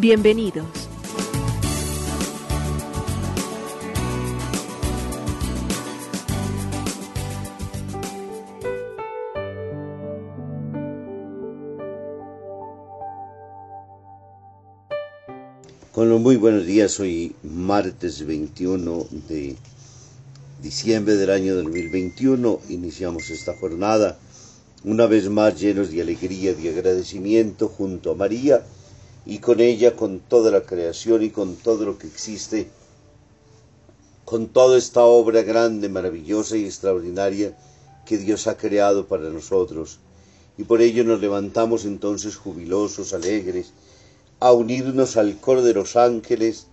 Bienvenidos. Con los muy buenos días, hoy martes 21 de diciembre del año 2021, iniciamos esta jornada una vez más llenos de alegría y agradecimiento junto a María y con ella, con toda la creación y con todo lo que existe, con toda esta obra grande, maravillosa y extraordinaria que Dios ha creado para nosotros. Y por ello nos levantamos entonces jubilosos, alegres, a unirnos al coro de los ángeles,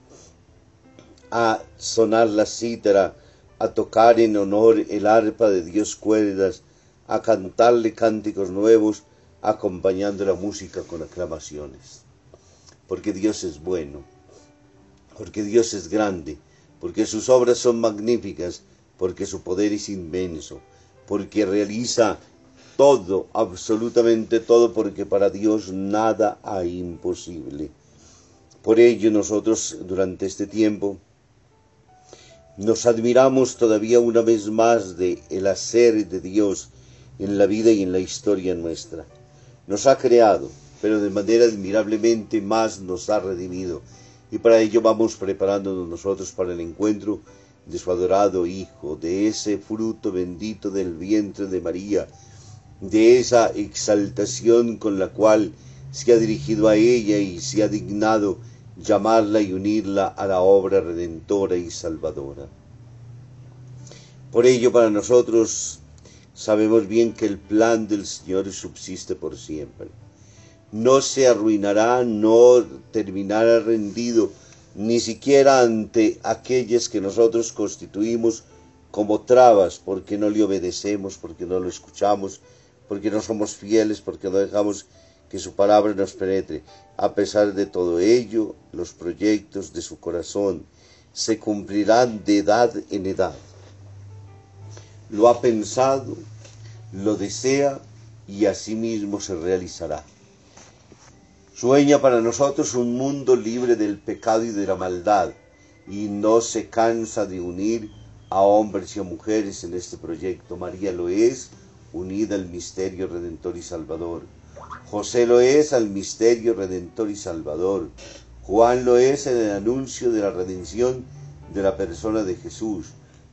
a sonar la cítara, a tocar en honor el arpa de Dios cuerdas, a cantarle cánticos nuevos, acompañando la música con aclamaciones. Porque Dios es bueno, porque Dios es grande, porque sus obras son magníficas, porque su poder es inmenso, porque realiza todo, absolutamente todo, porque para Dios nada hay imposible. Por ello nosotros durante este tiempo nos admiramos todavía una vez más de el hacer de Dios en la vida y en la historia nuestra. Nos ha creado, pero de manera admirablemente más nos ha redimido. Y para ello vamos preparándonos nosotros para el encuentro de su adorado Hijo, de ese fruto bendito del vientre de María, de esa exaltación con la cual se ha dirigido a ella y se ha dignado llamarla y unirla a la obra redentora y salvadora. Por ello para nosotros sabemos bien que el plan del Señor subsiste por siempre. No se arruinará, no terminará rendido, ni siquiera ante aquellas que nosotros constituimos como trabas, porque no le obedecemos, porque no lo escuchamos, porque no somos fieles, porque no dejamos que su palabra nos penetre. A pesar de todo ello, los proyectos de su corazón se cumplirán de edad en edad. Lo ha pensado, lo desea y asimismo se realizará. Sueña para nosotros un mundo libre del pecado y de la maldad y no se cansa de unir a hombres y a mujeres en este proyecto. María lo es, unida al misterio redentor y salvador. José lo es al misterio redentor y salvador. Juan lo es en el anuncio de la redención de la persona de Jesús.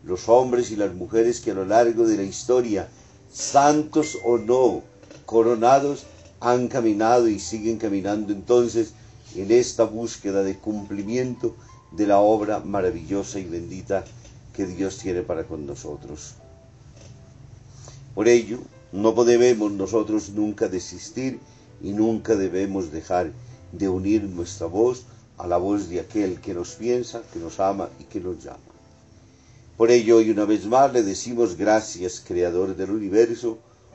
Los hombres y las mujeres que a lo largo de la historia, santos o no, coronados, han caminado y siguen caminando entonces en esta búsqueda de cumplimiento de la obra maravillosa y bendita que Dios tiene para con nosotros. Por ello, no debemos nosotros nunca desistir y nunca debemos dejar de unir nuestra voz a la voz de aquel que nos piensa, que nos ama y que nos llama. Por ello, hoy una vez más le decimos gracias, Creador del universo,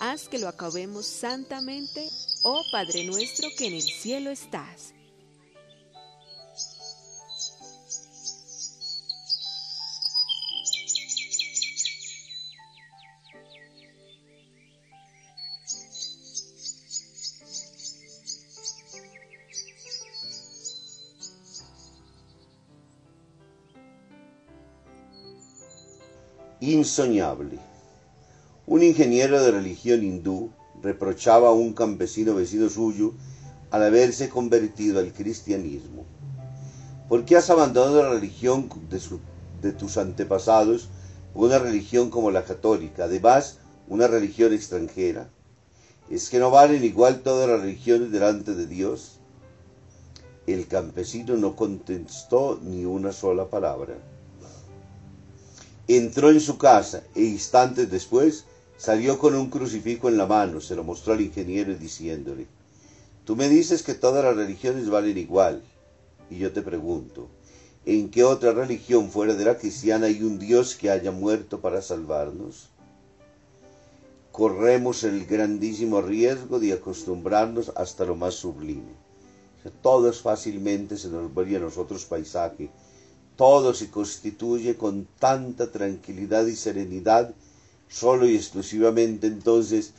haz que lo acabemos santamente, oh Padre nuestro que en el cielo estás. Insoñable. Un ingeniero de religión hindú reprochaba a un campesino vecino suyo al haberse convertido al cristianismo. ¿Por qué has abandonado la religión de, tus antepasados una religión como la católica, además una religión extranjera? ¿Es que no valen igual todas las religiones delante de Dios? El campesino no contestó ni una sola palabra. Entró en su casa e instantes después salió con un crucifijo en la mano, se lo mostró al ingeniero diciéndole, Tú me dices que todas las religiones valen igual, y yo te pregunto, ¿en qué otra religión fuera de la cristiana hay un Dios que haya muerto para salvarnos? Corremos el grandísimo riesgo de acostumbrarnos hasta lo más sublime. todo fácilmente se nos vuelve a nosotros paisaje, todo se constituye con tanta tranquilidad y serenidad, solo y exclusivamente entonces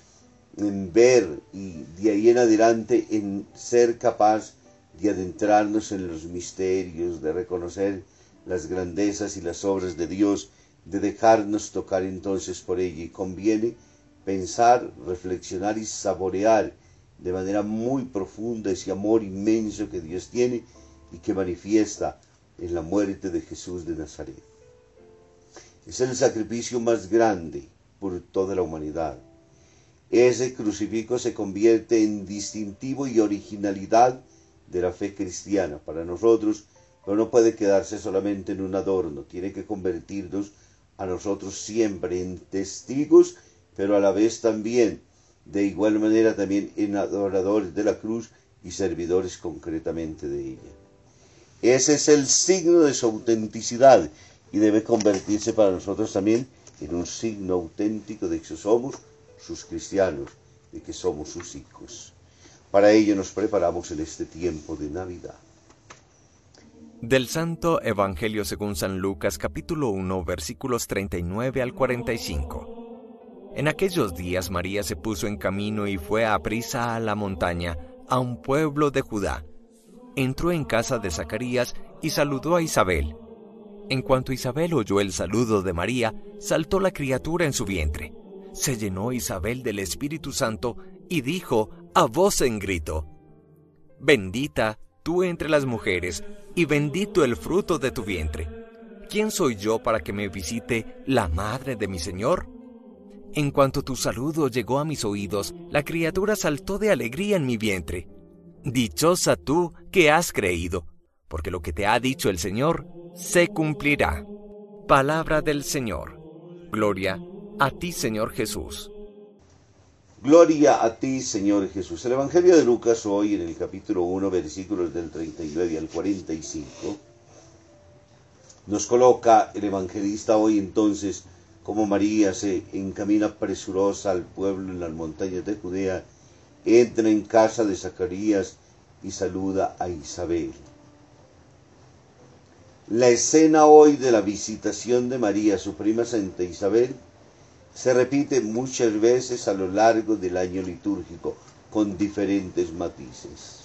en ver y de ahí en adelante en ser capaz de adentrarnos en los misterios, de reconocer las grandezas y las obras de Dios, de dejarnos tocar entonces por ella. Y conviene pensar, reflexionar y saborear de manera muy profunda ese amor inmenso que Dios tiene y que manifiesta en la muerte de Jesús de Nazaret. Es el sacrificio más grande por toda la humanidad ese crucifijo se convierte en distintivo y originalidad de la fe cristiana para nosotros, pero no puede quedarse solamente en un adorno, tiene que convertirnos a nosotros siempre en testigos, pero a la vez también, de igual manera también en adoradores de la cruz y servidores concretamente de ella. Ese es el signo de su autenticidad y debe convertirse para nosotros también en un signo auténtico de que somos sus cristianos y que somos sus hijos. Para ello nos preparamos en este tiempo de Navidad. Del Santo Evangelio según San Lucas capítulo 1 versículos 39 al 45. En aquellos días María se puso en camino y fue a prisa a la montaña, a un pueblo de Judá. Entró en casa de Zacarías y saludó a Isabel. En cuanto Isabel oyó el saludo de María, saltó la criatura en su vientre se llenó Isabel del Espíritu Santo y dijo a voz en grito, Bendita tú entre las mujeres, y bendito el fruto de tu vientre. ¿Quién soy yo para que me visite la madre de mi Señor? En cuanto tu saludo llegó a mis oídos, la criatura saltó de alegría en mi vientre. Dichosa tú que has creído, porque lo que te ha dicho el Señor se cumplirá. Palabra del Señor. Gloria a ti, Señor Jesús. Gloria a ti, Señor Jesús. El Evangelio de Lucas hoy en el capítulo 1, versículos del 39 al 45, nos coloca el evangelista hoy entonces como María se encamina presurosa al pueblo en las montañas de Judea, entra en casa de Zacarías y saluda a Isabel. La escena hoy de la visitación de María, su prima Santa Isabel, se repite muchas veces a lo largo del año litúrgico con diferentes matices.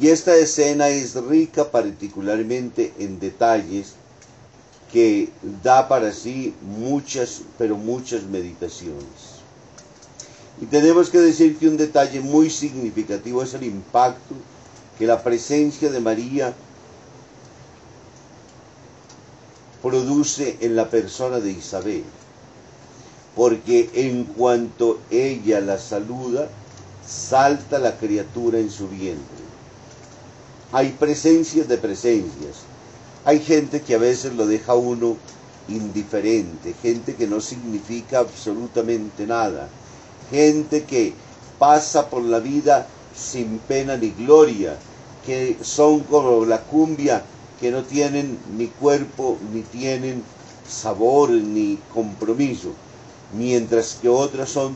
Y esta escena es rica particularmente en detalles que da para sí muchas, pero muchas meditaciones. Y tenemos que decir que un detalle muy significativo es el impacto que la presencia de María produce en la persona de Isabel porque en cuanto ella la saluda, salta la criatura en su vientre. Hay presencias de presencias. Hay gente que a veces lo deja uno indiferente, gente que no significa absolutamente nada, gente que pasa por la vida sin pena ni gloria, que son como la cumbia, que no tienen ni cuerpo, ni tienen sabor, ni compromiso mientras que otras son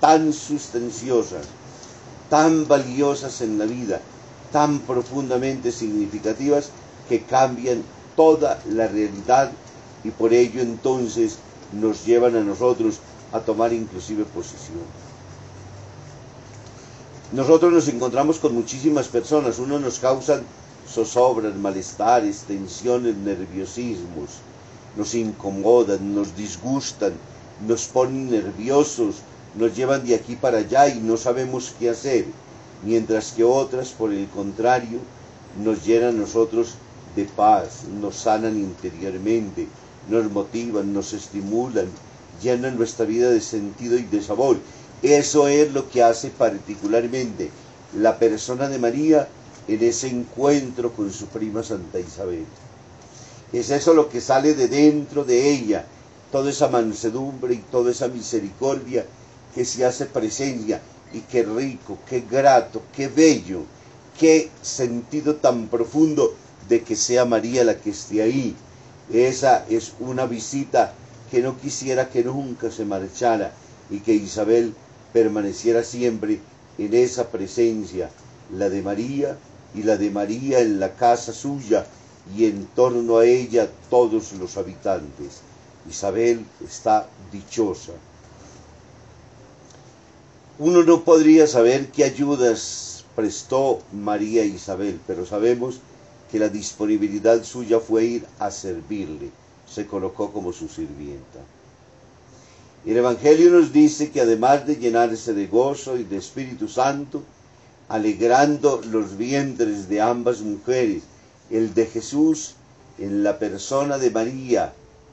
tan sustanciosas, tan valiosas en la vida, tan profundamente significativas que cambian toda la realidad y por ello entonces nos llevan a nosotros a tomar inclusive posición. Nosotros nos encontramos con muchísimas personas, uno nos causan zozobras, malestares, tensiones, nerviosismos, nos incomodan, nos disgustan, nos ponen nerviosos, nos llevan de aquí para allá y no sabemos qué hacer, mientras que otras, por el contrario, nos llenan nosotros de paz, nos sanan interiormente, nos motivan, nos estimulan, llenan nuestra vida de sentido y de sabor. Eso es lo que hace particularmente la persona de María en ese encuentro con su prima Santa Isabel. Es eso lo que sale de dentro de ella, toda esa mansedumbre y toda esa misericordia que se hace presencia y qué rico, qué grato, qué bello, qué sentido tan profundo de que sea María la que esté ahí. Esa es una visita que no quisiera que nunca se marchara y que Isabel permaneciera siempre en esa presencia, la de María y la de María en la casa suya y en torno a ella todos los habitantes. Isabel está dichosa. Uno no podría saber qué ayudas prestó María Isabel, pero sabemos que la disponibilidad suya fue ir a servirle, se colocó como su sirvienta. El Evangelio nos dice que además de llenarse de gozo y de Espíritu Santo, alegrando los vientres de ambas mujeres, el de Jesús en la persona de María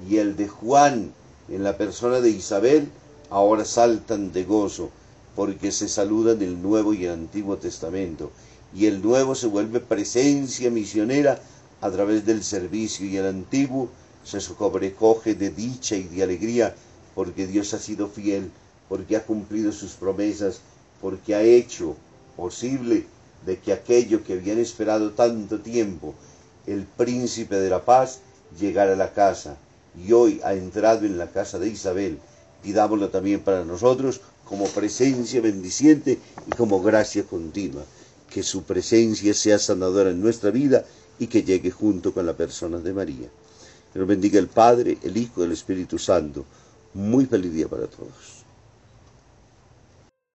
y el de Juan en la persona de Isabel, ahora saltan de gozo, porque se saludan el Nuevo y el Antiguo Testamento, y el Nuevo se vuelve presencia misionera a través del servicio, y el Antiguo se sobrecoge de dicha y de alegría, porque Dios ha sido fiel, porque ha cumplido sus promesas, porque ha hecho posible de que aquello que habían esperado tanto tiempo, el príncipe de la paz, llegara a la casa y hoy ha entrado en la casa de Isabel. Pidámoslo también para nosotros como presencia bendiciente y como gracia continua. Que su presencia sea sanadora en nuestra vida y que llegue junto con la persona de María. Que nos bendiga el Padre, el Hijo y el Espíritu Santo. Muy feliz día para todos.